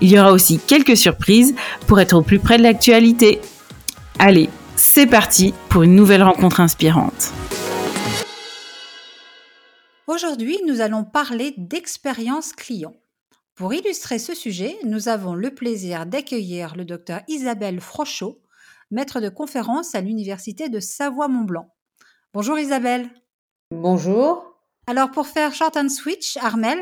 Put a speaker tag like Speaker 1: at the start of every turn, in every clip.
Speaker 1: Il y aura aussi quelques surprises pour être au plus près de l'actualité. Allez, c'est parti pour une nouvelle rencontre inspirante.
Speaker 2: Aujourd'hui, nous allons parler d'expérience client. Pour illustrer ce sujet, nous avons le plaisir d'accueillir le docteur Isabelle Frochot, maître de conférence à l'Université de Savoie-Mont-Blanc. Bonjour Isabelle.
Speaker 3: Bonjour.
Speaker 2: Alors pour faire short and switch, Armel,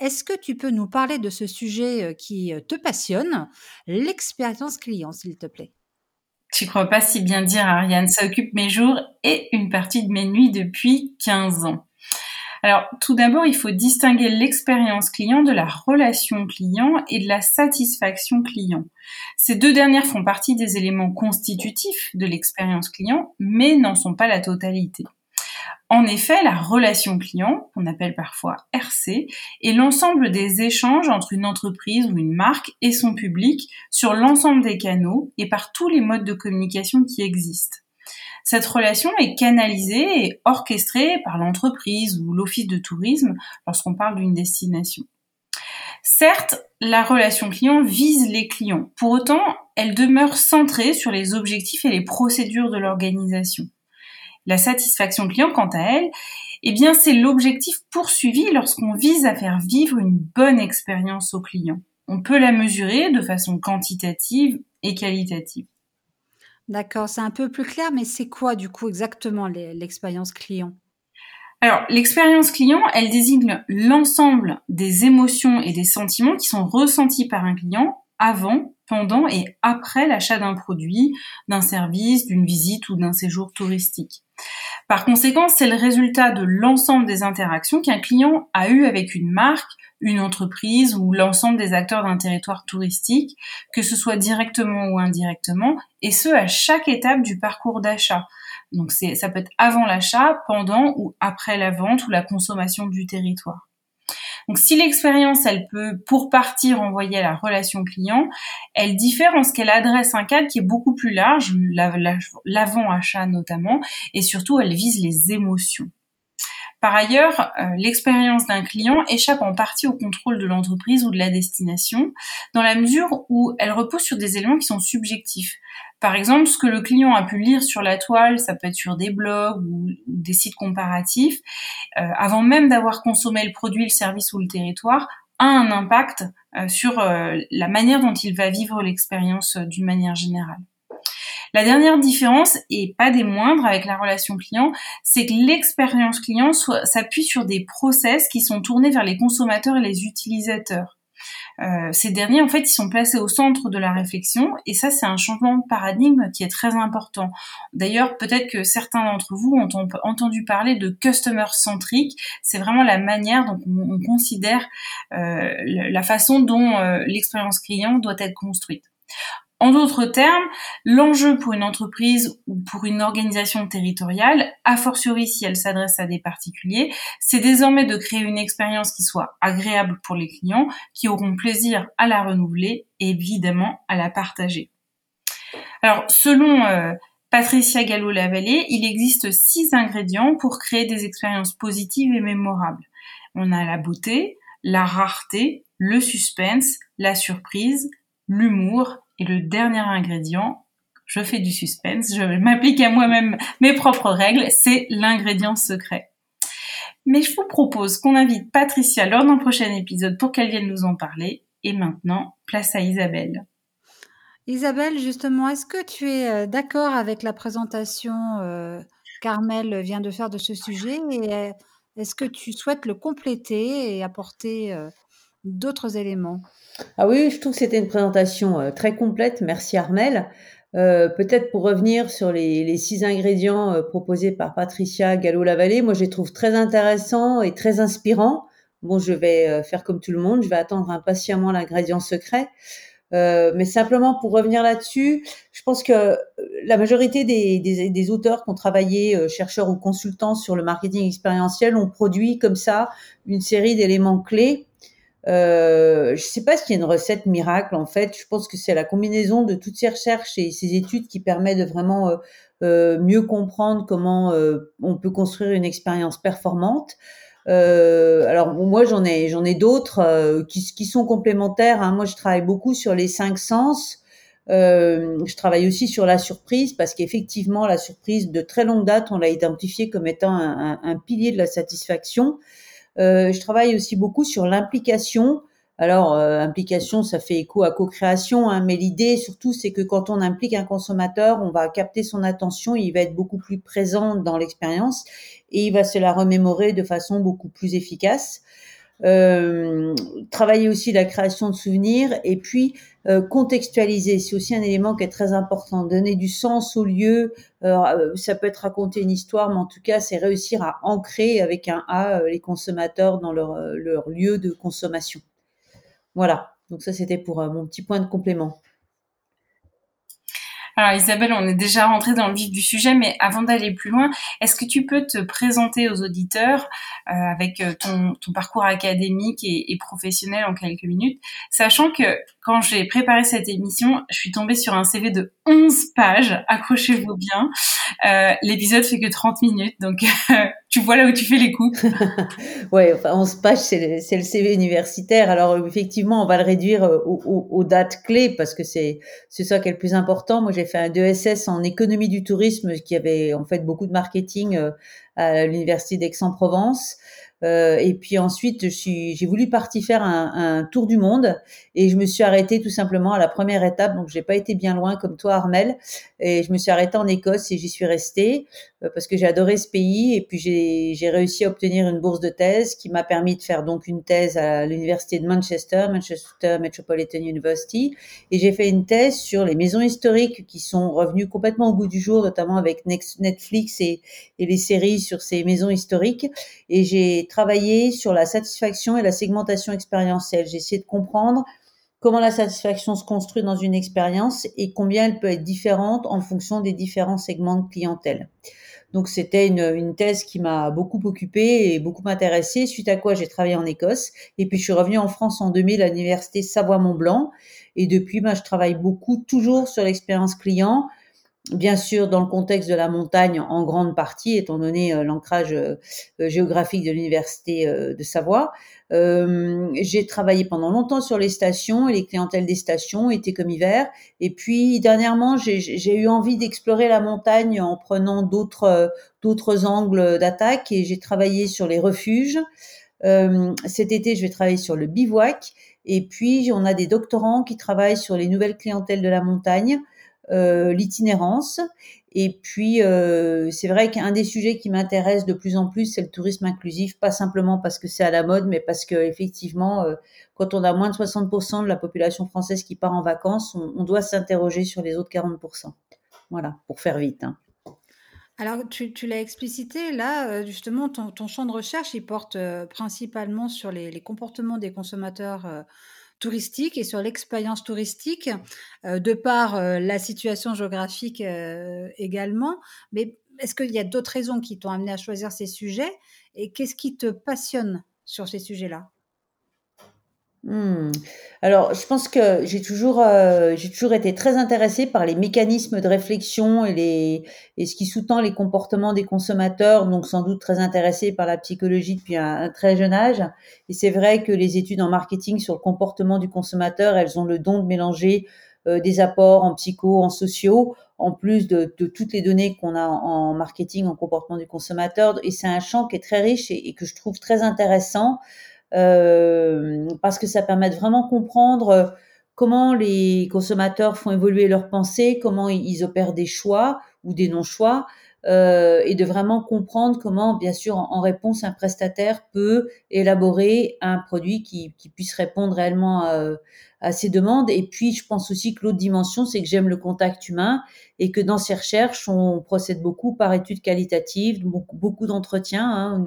Speaker 2: est-ce que tu peux nous parler de ce sujet qui te passionne, l'expérience client, s'il te plaît
Speaker 4: Tu crois pas si bien dire, Ariane. Ça occupe mes jours et une partie de mes nuits depuis 15 ans. Alors, tout d'abord, il faut distinguer l'expérience client de la relation client et de la satisfaction client. Ces deux dernières font partie des éléments constitutifs de l'expérience client, mais n'en sont pas la totalité. En effet, la relation client, qu'on appelle parfois RC, est l'ensemble des échanges entre une entreprise ou une marque et son public sur l'ensemble des canaux et par tous les modes de communication qui existent. Cette relation est canalisée et orchestrée par l'entreprise ou l'office de tourisme lorsqu'on parle d'une destination. Certes, la relation client vise les clients. Pour autant, elle demeure centrée sur les objectifs et les procédures de l'organisation. La satisfaction client, quant à elle, eh bien, c'est l'objectif poursuivi lorsqu'on vise à faire vivre une bonne expérience au client. On peut la mesurer de façon quantitative et qualitative.
Speaker 2: D'accord, c'est un peu plus clair, mais c'est quoi du coup exactement l'expérience client?
Speaker 4: Alors, l'expérience client, elle désigne l'ensemble des émotions et des sentiments qui sont ressentis par un client avant, pendant et après l'achat d'un produit, d'un service, d'une visite ou d'un séjour touristique. Par conséquent, c'est le résultat de l'ensemble des interactions qu'un client a eues avec une marque, une entreprise ou l'ensemble des acteurs d'un territoire touristique, que ce soit directement ou indirectement, et ce à chaque étape du parcours d'achat. Donc ça peut être avant l'achat, pendant ou après la vente ou la consommation du territoire. Donc si l'expérience, elle peut pour partie renvoyer à la relation client, elle diffère en ce qu'elle adresse un cadre qui est beaucoup plus large, l'avant-achat notamment, et surtout elle vise les émotions. Par ailleurs, euh, l'expérience d'un client échappe en partie au contrôle de l'entreprise ou de la destination, dans la mesure où elle repose sur des éléments qui sont subjectifs. Par exemple, ce que le client a pu lire sur la toile, ça peut être sur des blogs ou, des sites comparatifs, euh, avant même d'avoir consommé le produit, le service ou le territoire, a un impact euh, sur la manière dont il va vivre l'expérience d'une manière générale. La dernière différence, et pas des moindres avec la relation client, c'est que l'expérience client s'appuie sur des process qui sont tournés vers les consommateurs et les utilisateurs. Euh, ces derniers, en fait, ils sont placés au centre de la réflexion et ça, c'est un changement de paradigme qui est très important. D'ailleurs, peut-être que certains d'entre vous ont entendu parler de customer centric. C'est vraiment la manière dont on, considère euh, la façon dont euh, l'expérience client doit être construite. En d'autres termes, l'enjeu pour une entreprise ou pour une organisation territoriale, a fortiori si elle s'adresse à des particuliers, c'est désormais de créer une expérience qui soit agréable pour les clients, qui auront plaisir à la renouveler et évidemment à la partager. Alors, selon euh, Patricia Gallo-Lavallée, il existe six ingrédients pour créer des expériences positives et mémorables. On a la beauté, la rareté, le suspense, la surprise, l'humour et le dernier ingrédient, je fais du suspense, je m'applique à moi-même mes propres règles, c'est l'ingrédient secret. Mais je vous propose qu'on invite Patricia lors d'un prochain épisode pour qu'elle vienne nous en parler. Et maintenant, place à Isabelle.
Speaker 2: Isabelle, justement, est-ce que tu es d'accord avec la présentation qu'Armel vient de faire de ce sujet? Et est-ce que tu souhaites le compléter et apporter d'autres éléments
Speaker 3: Ah oui, je trouve que c'était une présentation très complète. Merci Armel. Euh, peut-être pour revenir sur les, six ingrédients euh, proposés par Patricia Gallo-Lavallée, moi je les trouve très intéressants et très inspirants. Bon, je vais euh, faire comme tout le monde, je vais attendre impatiemment l'ingrédient secret. mais simplement pour revenir là-dessus, je pense que la majorité des auteurs qui ont travaillé, chercheurs ou consultants sur le marketing expérientiel, ont produit comme ça une série d'éléments clés euh, je ne sais pas s'il y a une recette miracle en fait. Je pense que c'est la combinaison de toutes ces recherches et ces études qui permet de vraiment euh, euh, mieux comprendre comment on peut construire une expérience performante. alors moi j'en ai j'en ai d'autres qui, qui, sont complémentaires. Hein. Moi je travaille beaucoup sur les cinq sens. je travaille aussi sur la surprise parce qu'effectivement la surprise de très longue date on l'a identifié comme étant un, un, pilier de la satisfaction. Euh, je travaille aussi beaucoup sur l'implication. Alors, euh, implication, ça fait écho à co-création, hein, mais l'idée surtout, c'est que quand on implique un consommateur, on va capter son attention, il va être beaucoup plus présent dans l'expérience et il va se la remémorer de façon beaucoup plus efficace. Euh, travailler aussi la création de souvenirs et puis euh, contextualiser. C'est aussi un élément qui est très important. Donner du sens au lieu. Euh, ça peut être raconter une histoire, mais en tout cas, c'est réussir à ancrer avec un A les consommateurs dans leur, leur lieu de consommation. Voilà. Donc ça, c'était pour mon petit point de complément.
Speaker 4: Alors Isabelle, on est déjà rentré dans le vif du sujet, mais avant d'aller plus loin, est-ce que tu peux te présenter aux auditeurs euh, avec euh, ton, ton, parcours académique et, et, professionnel en quelques minutes, sachant que quand j'ai préparé cette émission, je suis tombée sur un CV de 11 pages, accrochez-vous bien. Euh, L'épisode fait que 30 minutes, donc tu vois là où tu fais les coups.
Speaker 3: ouais, enfin 11 pages, c'est le, le, CV universitaire. Alors effectivement, on va le réduire euh, aux, aux dates clés parce que c'est ça qui est le plus important. Moi, j'ai fait un DESS en économie du tourisme qui avait en fait beaucoup de marketing euh, à l'université d'Aix-en-Provence. Euh, et puis ensuite, j'ai voulu partir faire un, un, tour du monde et je me suis arrêtée tout simplement à la première étape. Donc, j'ai pas été bien loin comme toi, Armel. Et je me suis arrêtée en Écosse et j'y suis restée parce que j'ai adoré ce pays. Et puis, j'ai réussi à obtenir une bourse de thèse qui m'a permis de faire donc une thèse à l'université de Manchester, Manchester Metropolitan University. Et j'ai fait une thèse sur les maisons historiques qui sont revenues complètement au goût du jour, notamment avec Netflix et, et les séries sur ces maisons historiques. Et j'ai travaillé sur la satisfaction et la segmentation expérientielle. J'ai essayé de comprendre comment la satisfaction se construit dans une expérience et combien elle peut être différente en fonction des différents segments de clientèle. Donc c'était une, une, thèse qui m'a beaucoup occupée et beaucoup m'intéressée, suite à quoi j'ai travaillé en Écosse. Et puis je suis revenue en France en 2000 à l'université Savoie-Mont-Blanc. Et depuis, ben, je travaille beaucoup toujours sur l'expérience client, bien sûr dans le contexte de la montagne en grande partie, étant donné euh, l'ancrage euh, euh, géographique de l'université de Savoie. j'ai travaillé pendant longtemps sur les stations et les clientèles des stations, été comme hiver. Et puis dernièrement, j'ai eu envie d'explorer la montagne en prenant d'autres d'autres angles d'attaque et j'ai travaillé sur les refuges. cet été, je vais travailler sur le bivouac. Et puis, on a des doctorants qui travaillent sur les nouvelles clientèles de la montagne. Euh, l'itinérance. Et puis, euh, c'est vrai qu'un des sujets qui m'intéresse de plus en plus, c'est le tourisme inclusif, pas simplement parce que c'est à la mode, mais parce que effectivement, euh, quand on a moins de 60% de la population française qui part en vacances, on, doit s'interroger sur les autres 40%. Voilà, pour faire vite. Hein.
Speaker 2: Alors, tu, l'as explicité, là, justement, ton, champ de recherche, il porte principalement sur les, les, comportements des consommateurs touristique et sur l'expérience touristique, euh, de par euh, la situation géographique euh, également. Mais est-ce qu'il y a d'autres raisons qui t'ont amené à choisir ces sujets et qu'est-ce qui te passionne sur ces sujets-là?
Speaker 3: Hmm. Alors, je pense que j'ai toujours, euh, j'ai toujours été très intéressée par les mécanismes de réflexion et les et ce qui sous-tend les comportements des consommateurs, donc sans doute très intéressée par la psychologie depuis un, très jeune âge. Et c'est vrai que les études en marketing sur le comportement du consommateur, elles ont le don de mélanger euh, des apports en psycho, en sociaux, en plus de, toutes les données qu'on a en, marketing, en comportement du consommateur. Et c'est un champ qui est très riche et que je trouve très intéressant. Euh, parce que ça permet de vraiment comprendre comment les consommateurs font évoluer leurs pensées, comment ils opèrent des choix ou des non-choix, euh, et de vraiment comprendre comment, bien sûr, en, réponse, un prestataire peut élaborer un produit qui, puisse répondre réellement à, à ces demandes. Et puis, je pense aussi que l'autre dimension, c'est que j'aime le contact humain et que dans ces recherches, on procède beaucoup par études qualitatives, beaucoup, d'entretiens. Hein.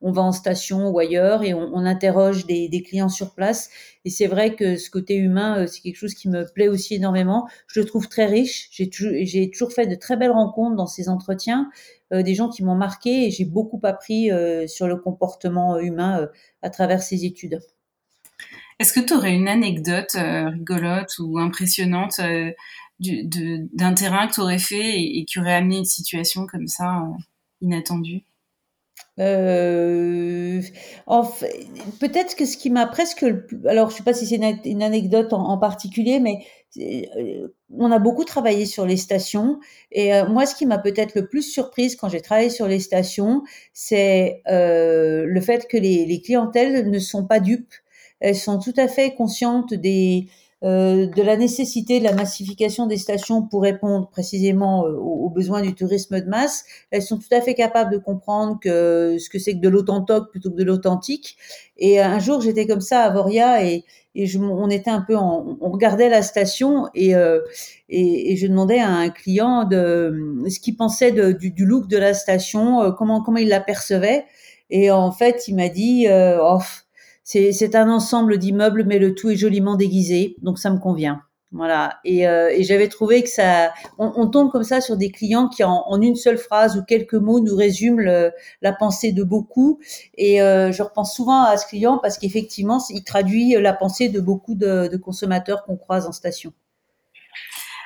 Speaker 3: On, va en station ou ailleurs et on, interroge des, clients sur place. Et c'est vrai que ce côté humain, euh, c'est quelque chose qui me plaît aussi énormément. Je le trouve très riche. J'ai toujours fait de très belles rencontres dans ces entretiens. Euh, des gens qui m'ont marqué et j'ai beaucoup appris euh, sur le comportement humain à travers ces études.
Speaker 4: Est-ce que tu aurais une anecdote euh, rigolote ou impressionnante euh, d'un terrain que tu aurais fait et, qui aurait amené une situation comme ça euh, inattendue
Speaker 3: euh, peut-être que ce qui m'a presque, alors je sais pas si c'est une, anecdote en, particulier, mais on a beaucoup travaillé sur les stations et moi ce qui m'a peut-être le plus surprise quand j'ai travaillé sur les stations, c'est euh, le fait que les clientèles ne sont pas dupes. Elles sont tout à fait conscientes des, euh, de la nécessité de la massification des stations pour répondre précisément euh, aux, besoins du tourisme de masse. Elles sont tout à fait capables de comprendre que ce que c'est que de l'authentique plutôt que de l'authentique. Et un jour, j'étais comme ça à Voria et, et je, on était un peu en, on regardait la station et, euh, et, et, je demandais à un client de ce qu'il pensait du, du, look de la station, euh, comment comment il l'apercevait. Et en fait, il m'a dit, euh, oh, c'est un ensemble d'immeubles, mais le tout est joliment déguisé, donc ça me convient. Voilà. Et, euh, et j'avais trouvé que ça, on, on, tombe comme ça sur des clients qui en, une seule phrase ou quelques mots nous résument le, la pensée de beaucoup. Et euh, je repense souvent à ce client parce qu'effectivement, il traduit la pensée de beaucoup de, de consommateurs qu'on croise en station.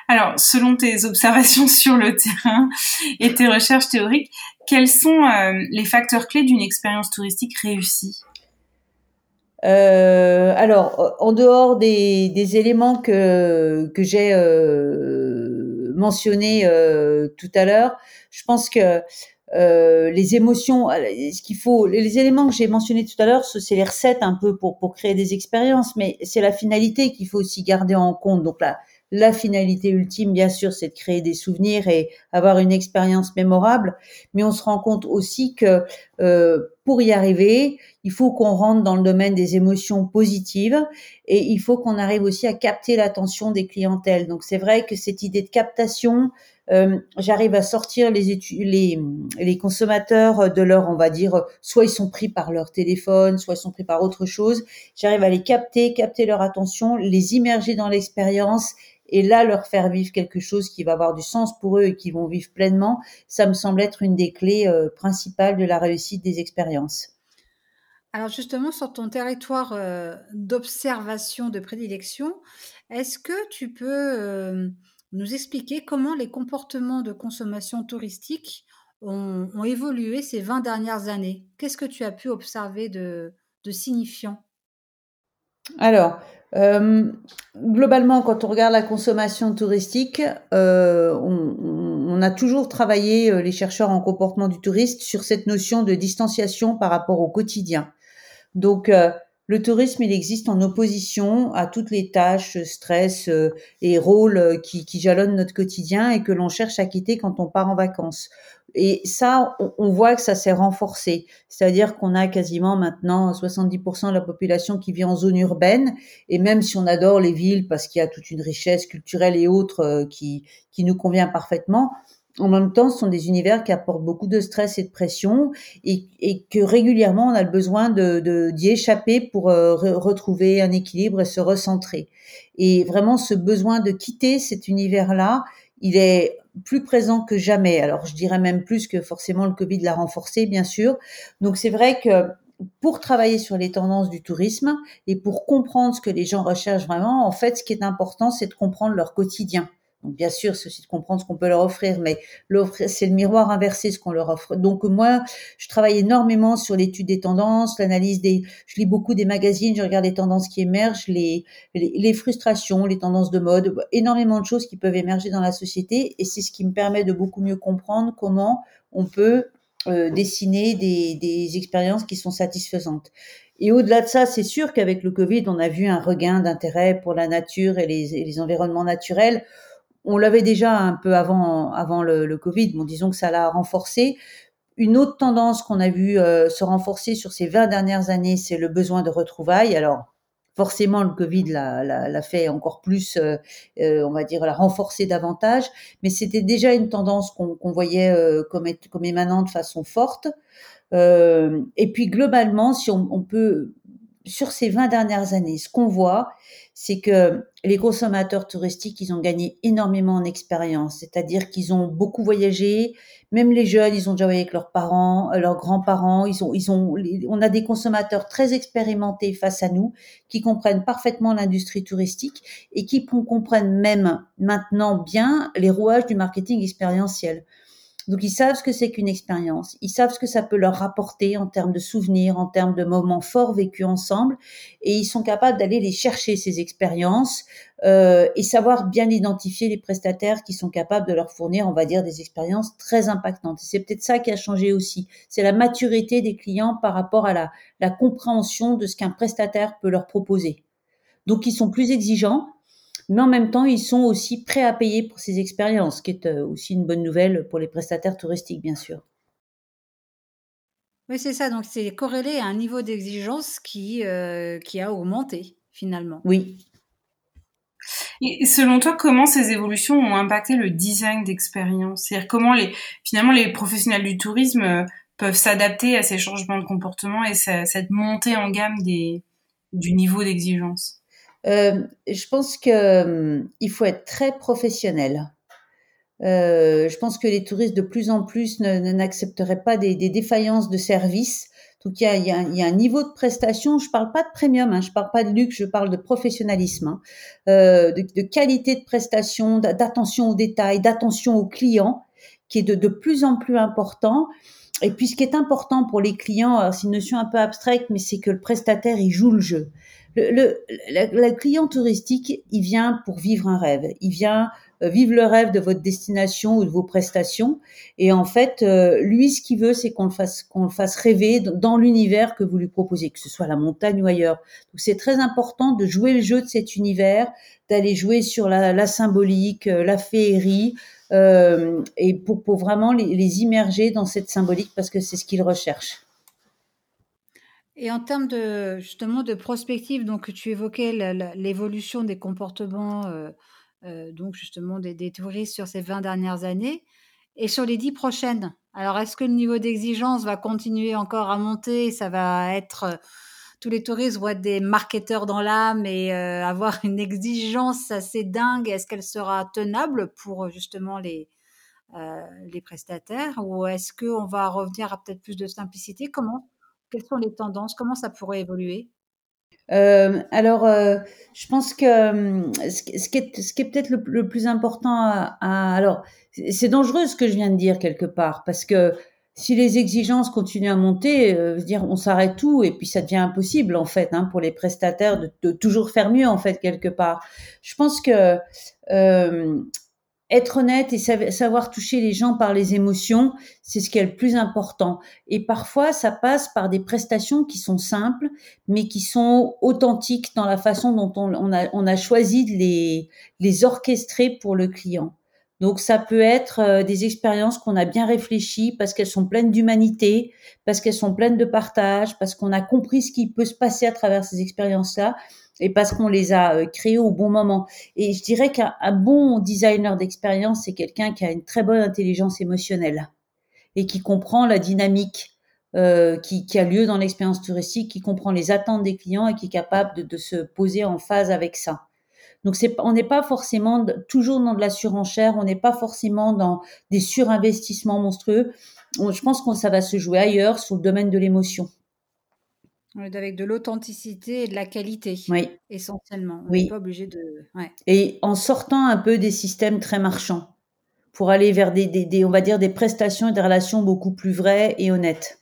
Speaker 4: Alors, selon tes observations sur le terrain et tes recherches théoriques, quels sont euh, les facteurs clés d'une expérience touristique réussie?
Speaker 3: Euh, alors, en dehors des, des éléments que, que j'ai euh, mentionnés euh, tout à l'heure, je pense que euh, les émotions, euh, ce qu'il faut, les éléments que j'ai mentionnés tout à l'heure, c'est les recettes un peu pour, pour créer des expériences, mais c'est la finalité qu'il faut aussi garder en compte. Donc là, la finalité ultime, bien sûr, c'est de créer des souvenirs et avoir une expérience mémorable, mais on se rend compte aussi que euh, pour y arriver, il faut qu'on rentre dans le domaine des émotions positives et il faut qu'on arrive aussi à capter l'attention des clientèles. Donc c'est vrai que cette idée de captation, euh, j'arrive à sortir les, les, les consommateurs de leur, on va dire, soit ils sont pris par leur téléphone, soit ils sont pris par autre chose. J'arrive à les capter, capter leur attention, les immerger dans l'expérience et là leur faire vivre quelque chose qui va avoir du sens pour eux et qui vont vivre pleinement, ça me semble être une des clés euh, principales de la réussite des expériences.
Speaker 2: Alors justement, sur ton territoire euh, d'observation de prédilection, est-ce que tu peux euh, nous expliquer comment les comportements de consommation touristique ont, ont évolué ces 20 dernières années? Qu'est-ce que tu as pu observer de, de signifiant?
Speaker 3: Alors, euh, globalement, quand on regarde la consommation touristique, euh, on, a toujours travaillé, euh, les chercheurs en comportement du touriste, sur cette notion de distanciation par rapport au quotidien. Donc, le tourisme, il existe en opposition à toutes les tâches, stress et rôles qui, qui jalonnent notre quotidien et que l'on cherche à quitter quand on part en vacances. Et ça, on, voit que ça s'est renforcé. C'est-à-dire qu'on a quasiment maintenant 70% de la population qui vit en zone urbaine. Et même si on adore les villes parce qu'il y a toute une richesse culturelle et autres euh, qui, qui nous convient parfaitement, en même temps, ce sont des univers qui apportent beaucoup de stress et de pression et, que régulièrement, on a le besoin de, d'y échapper pour euh, retrouver un équilibre et se recentrer. Et vraiment, ce besoin de quitter cet univers-là, il est plus présent que jamais. Alors, je dirais même plus que forcément le Covid l'a renforcé, bien sûr. Donc, c'est vrai que pour travailler sur les tendances du tourisme et pour comprendre ce que les gens recherchent vraiment, en fait, ce qui est important, c'est de comprendre leur quotidien. Bien sûr, c'est aussi de comprendre ce qu'on peut leur offrir, mais c'est le miroir inversé ce qu'on leur offre. Donc moi, je travaille énormément sur l'étude des tendances, l'analyse des, je lis beaucoup des magazines, je regarde les tendances qui émergent, les, frustrations, les tendances de mode, énormément de choses qui peuvent émerger dans la société, et c'est ce qui me permet de beaucoup mieux comprendre comment on peut euh, dessiner des, expériences qui sont satisfaisantes. Et au-delà de ça, c'est sûr qu'avec le Covid, on a vu un regain d'intérêt pour la nature et les environnements naturels. On l'avait déjà un peu avant, avant le, le Covid. Bon, disons que ça l'a renforcé. Une autre tendance qu'on a vu euh, se renforcer sur ces 20 dernières années, c'est le besoin de retrouvailles. Alors, forcément, le Covid l'a fait encore plus, euh, euh, on va dire, l'a renforcé davantage, mais c'était déjà une tendance qu'on voyait euh, comme, comme émanant de façon forte. Euh, et puis, globalement, si on, on peut, sur ces 20 dernières années, ce qu'on voit, c'est que les consommateurs touristiques, ils ont gagné énormément en expérience, c'est-à-dire qu'ils ont beaucoup voyagé, même les jeunes, ils ont déjà voyagé avec leurs parents, euh, leurs grands-parents, ils ont, ils ont, on a des consommateurs très expérimentés face à nous, qui comprennent parfaitement l'industrie touristique et qui comprennent même maintenant bien les rouages du marketing expérientiel. Donc ils savent ce que c'est qu'une expérience, ils savent ce que ça peut leur rapporter en termes de souvenirs, en termes de moments forts vécus ensemble, et ils sont capables d'aller les chercher ces expériences euh, et savoir bien identifier les prestataires qui sont capables de leur fournir, on va dire, des expériences très impactantes. c'est peut-être ça qui a changé aussi, c'est la maturité des clients par rapport à la, la compréhension de ce qu'un prestataire peut leur proposer. Donc ils sont plus exigeants, mais en même temps, ils sont aussi prêts à payer pour ces expériences, ce qui est euh, aussi une bonne nouvelle pour les prestataires touristiques, bien sûr.
Speaker 2: Oui, c'est ça. Donc, c'est corrélé à un niveau d'exigence qui, euh, qui a augmenté, finalement.
Speaker 3: Oui.
Speaker 4: Et selon toi, comment ces évolutions ont impacté le design d'expérience? C'est-à-dire comment les, finalement les professionnels du tourisme euh, peuvent s'adapter à ces changements de comportement et cette montée en gamme des, du niveau d'exigence?
Speaker 3: Euh, je pense que euh, il faut être très professionnel. Euh, je pense que les touristes de plus en plus n'accepteraient pas des, des, défaillances de service. Donc il y a, il y, a, il y a un niveau de prestation. Je parle pas de premium, hein, je parle pas de luxe, je parle de professionnalisme, hein, euh, de, de, qualité de prestation, d'attention aux détails, d'attention aux clients, qui est de, de plus en plus important. Et puis ce qui est important pour les clients, c'est une notion un peu abstraite, mais c'est que le prestataire il joue le jeu le, le, client touristique, il vient pour vivre un rêve. Il vient euh, vivre le rêve de votre destination ou de vos prestations. Et en fait, euh, lui, ce qu'il veut, c'est qu'on le fasse, qu'on le fasse rêver dans l'univers que vous lui proposez, que ce soit la montagne ou ailleurs. Donc, c'est très important de jouer le jeu de cet univers, d'aller jouer sur la, la symbolique, euh, la féerie, euh, et pour, vraiment les, les immerger dans cette symbolique parce que c'est ce qu'ils recherchent.
Speaker 2: Et en termes de justement de prospective, donc tu évoquais l'évolution des comportements, euh, euh, donc justement des, des, touristes sur ces 20 dernières années et sur les 10 prochaines. Alors est-ce que le niveau d'exigence va continuer encore à monter Ça va être tous les touristes être des marketeurs dans l'âme et euh, avoir une exigence assez dingue. Est-ce qu'elle sera tenable pour justement les euh, les prestataires ou est-ce qu'on va revenir à peut-être plus de simplicité? Comment quelles sont les tendances? Comment ça pourrait évoluer?
Speaker 3: Euh, alors, euh, je pense que euh, ce, qui est, ce qui est peut-être le, plus important à alors, c'est dangereux ce que je viens de dire quelque part, parce que si les exigences continuent à monter, euh, dire on s'arrête tout et puis ça devient impossible en fait hein, pour les prestataires de, toujours faire mieux en fait quelque part. Je pense que euh, être honnête et savoir toucher les gens par les émotions, c'est ce qui est le plus important. Et parfois, ça passe par des prestations qui sont simples, mais qui sont authentiques dans la façon dont on, on, a, on a, choisi de les, les orchestrer pour le client. Donc ça peut être euh, des expériences qu'on a bien réfléchies parce qu'elles sont pleines d'humanité, parce qu'elles sont pleines de partage, parce qu'on a compris ce qui peut se passer à travers ces expériences-là et parce qu'on les a euh, créés au bon moment. Et je dirais qu'un bon designer d'expérience, c'est quelqu'un qui a une très bonne intelligence émotionnelle et qui comprend la dynamique euh, qui, a lieu dans l'expérience touristique, qui comprend les attentes des clients et qui est capable de se poser en phase avec ça. Donc c'est, on n'est pas forcément toujours dans de la surenchère, on n'est pas forcément dans des surinvestissements monstrueux. je pense que ça va se jouer ailleurs, sur le domaine de l'émotion.
Speaker 2: Avec de l'authenticité et de la qualité,
Speaker 3: oui.
Speaker 2: essentiellement. On
Speaker 3: oui.
Speaker 2: n'est pas obligé de. Ouais.
Speaker 3: Et en sortant un peu des systèmes très marchands, pour aller vers des, des, des, on va dire, des prestations et des relations beaucoup plus vraies et honnêtes.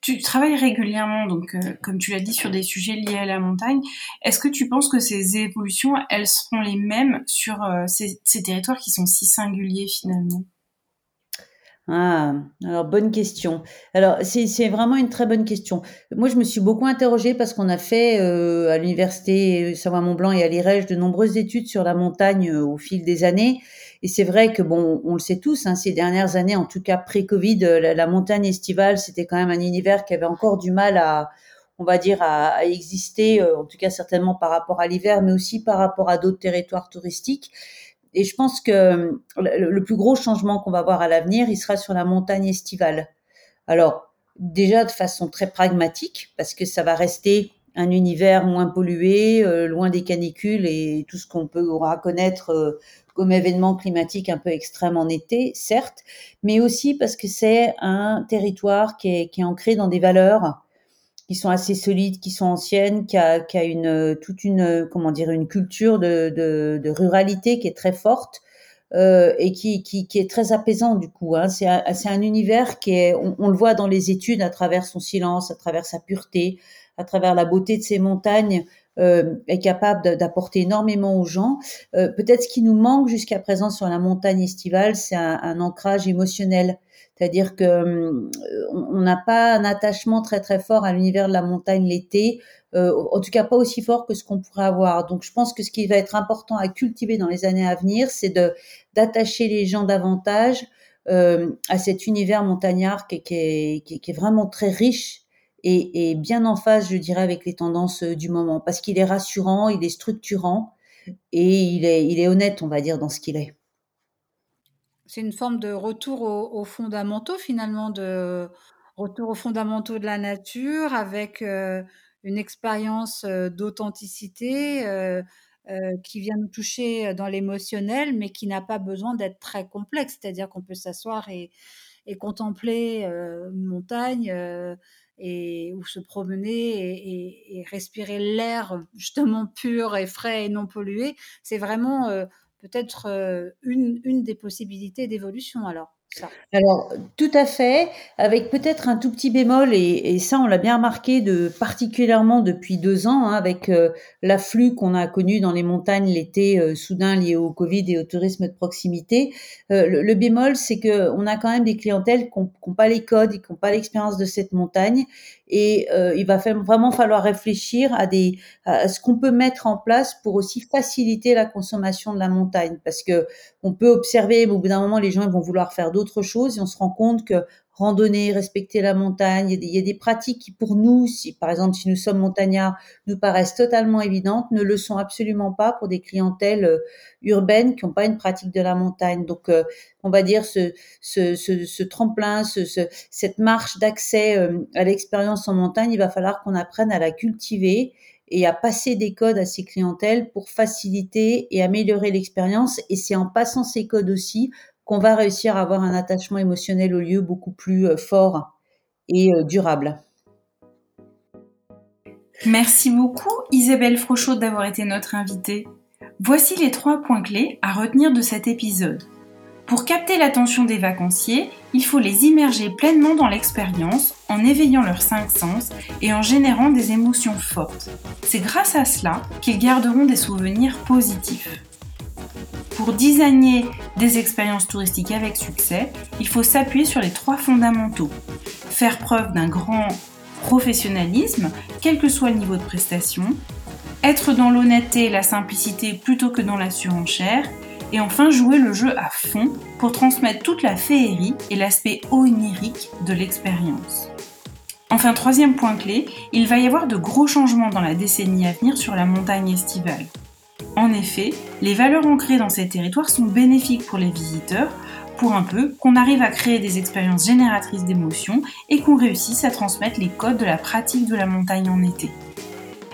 Speaker 4: Tu travailles régulièrement, donc euh, comme tu l'as dit, sur des sujets liés à la montagne. Est-ce que tu penses que ces évolutions, elles seront les mêmes sur euh, ces, territoires qui sont si singuliers finalement?
Speaker 3: Ah, alors bonne question. Alors c'est vraiment une très bonne question. Moi, je me suis beaucoup interrogée parce qu'on a fait euh, à l'université Savoie-Mont-Blanc et à l'IREJ de nombreuses études sur la montagne au fil des années. Et c'est vrai que bon, on le sait tous, hein, ces dernières années, en tout cas pré-Covid, euh, la, montagne estivale, c'était quand même un univers qui avait encore du mal à, on va dire, à, exister, en tout cas certainement par rapport à l'hiver, mais aussi par rapport à d'autres territoires touristiques. Et je pense que le, plus gros changement qu'on va voir à l'avenir, il sera sur la montagne estivale. Alors, déjà de façon très pragmatique, parce que ça va rester un univers moins pollué, euh, loin des canicules et tout ce qu'on peut reconnaître euh, comme événement climatique un peu extrême en été, certes, mais aussi parce que c'est un territoire qui est, qui est ancré dans des valeurs qui sont assez solides, qui sont anciennes, qui a, qui a une toute une comment dire une culture de, de, ruralité qui est très forte euh, et qui, qui, qui, est très apaisant du coup. Hein. C'est un, un, univers qui est, on, le voit dans les études à travers son silence, à travers sa pureté, à travers la beauté de ses montagnes, euh, est capable d'apporter énormément aux gens. Euh, Peut-être ce qui nous manque jusqu'à présent sur la montagne estivale, c'est un, ancrage émotionnel. C'est-à-dire que euh, on n'a pas un attachement très très fort à l'univers de la montagne l'été, euh, en tout cas pas aussi fort que ce qu'on pourrait avoir. Donc je pense que ce qui va être important à cultiver dans les années à venir, c'est d'attacher les gens davantage euh, à cet univers montagnard qui, est, qui est vraiment très riche et, bien en phase, je dirais, avec les tendances du moment, parce qu'il est rassurant, il est structurant et il est, honnête, on va dire, dans ce qu'il est
Speaker 2: c'est une forme de retour aux, fondamentaux finalement, de retour aux fondamentaux de la nature avec euh, une expérience euh, d'authenticité euh, qui vient nous toucher dans l'émotionnel, mais qui n'a pas besoin d'être très complexe. C'est-à-dire qu'on peut s'asseoir et, contempler une montagne et, ou se promener et respirer l'air justement pur et frais et non pollué. C'est vraiment peut-être euh, une, une des possibilités d'évolution alors.
Speaker 3: Alors, tout à fait, avec peut-être un tout petit bémol, et, ça, on l'a bien remarqué particulièrement depuis deux ans, hein, avec euh, l'afflux qu'on a connu dans les montagnes l'été euh, soudain lié au Covid et au tourisme de proximité. Euh, le, bémol, c'est que on a quand même des clientèles qui n'ont pas les codes, qui n'ont pas l'expérience de cette montagne, et il va vraiment falloir réfléchir à, ce qu'on peut mettre en place pour aussi faciliter la consommation de la montagne, parce que on peut observer, mais au bout d'un moment, les gens vont vouloir faire d'autres choses et on se rend compte que randonner, respecter la montagne, il y, a des, pratiques qui pour nous, si par exemple si nous sommes montagnards, nous paraissent totalement évidentes, ne le sont absolument pas pour des clientèles euh, urbaines qui n'ont pas une pratique de la montagne. Donc euh, on va dire ce, tremplin, ce, cette marche d'accès euh, à l'expérience en montagne, il va falloir qu'on apprenne à la cultiver et à passer des codes à ces clientèles pour faciliter et améliorer l'expérience. Et c'est en passant ces codes aussi qu'on va réussir à avoir un attachement émotionnel au lieu beaucoup plus euh, fort et euh, durable.
Speaker 4: Merci beaucoup Isabelle Frochot d'avoir été notre invitée. Voici les trois points clés à retenir de cet épisode. Pour capter l'attention des vacanciers, il faut les immerger pleinement dans l'expérience en éveillant leurs cinq sens et en générant des émotions fortes. C'est grâce à cela qu'ils garderont des souvenirs positifs. Pour designer des expériences touristiques avec succès, il faut s'appuyer sur les trois fondamentaux. Faire preuve d'un grand professionnalisme, quel que soit le niveau de prestation, être dans l'honnêteté et la simplicité plutôt que dans la surenchère, et enfin jouer le jeu à fond pour transmettre toute la féerie et l'aspect onirique de l'expérience. Enfin, troisième point clé, il va y avoir de gros changements dans la décennie à venir sur la montagne estivale. En effet, les valeurs ancrées dans ces territoires sont bénéfiques pour les visiteurs, pour un peu qu'on arrive à créer des expériences génératrices d'émotions et qu'on réussisse à transmettre les codes de la pratique de la montagne en été.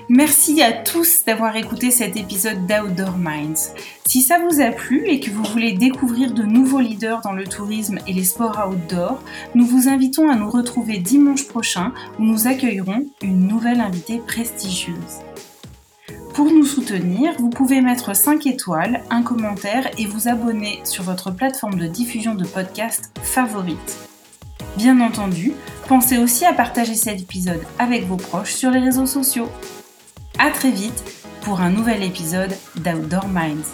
Speaker 4: Merci à tous d'avoir écouté cet épisode d'Outdoor Minds. Si ça vous a plu et que vous voulez découvrir de nouveaux leaders dans le tourisme et les sports outdoor, nous vous invitons à nous retrouver dimanche prochain où nous accueillerons une nouvelle invitée prestigieuse. Pour nous soutenir, vous pouvez mettre 5 étoiles, un commentaire et vous abonner sur votre plateforme de diffusion de podcast favorite. Bien entendu, pensez aussi à partager cet épisode avec vos proches sur les réseaux sociaux. A très vite pour un nouvel épisode d'Outdoor Minds.